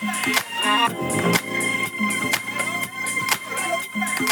Thank you.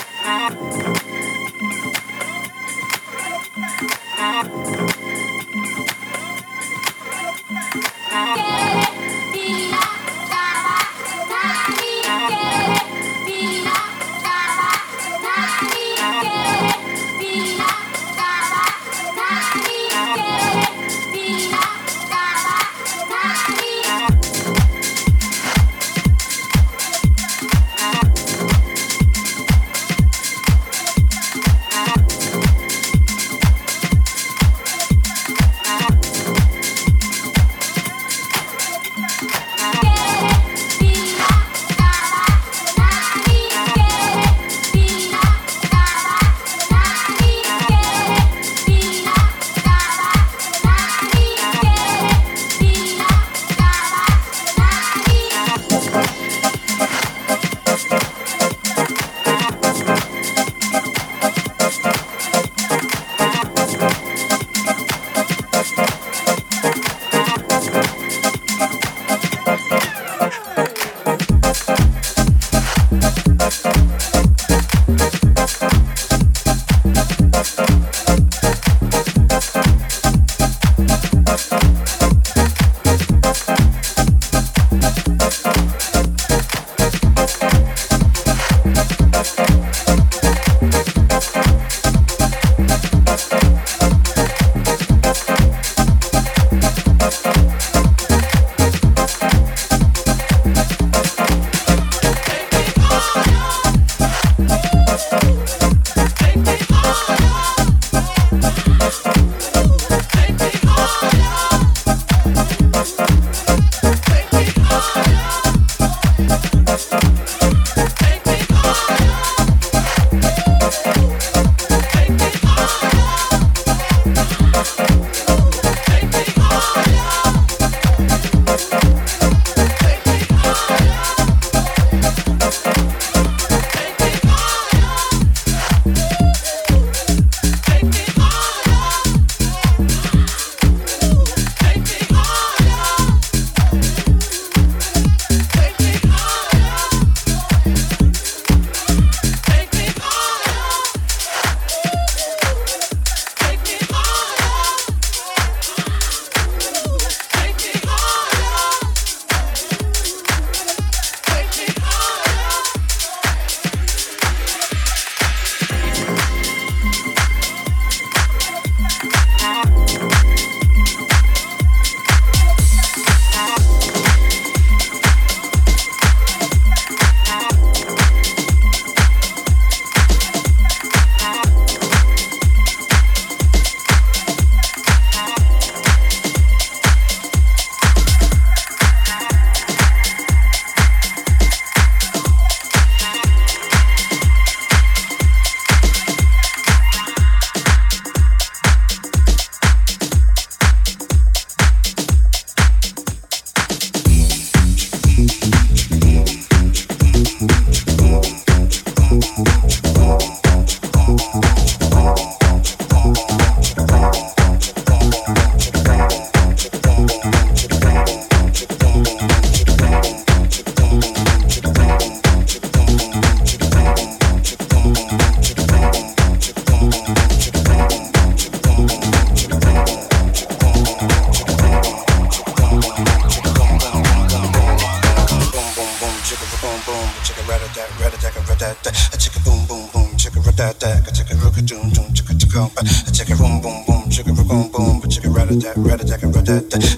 jack, red jack, red jack.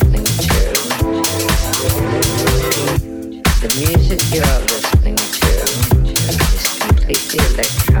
The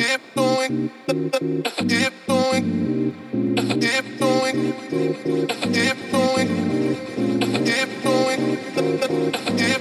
Keep going, keep going, keep going, keep going, keep going, keep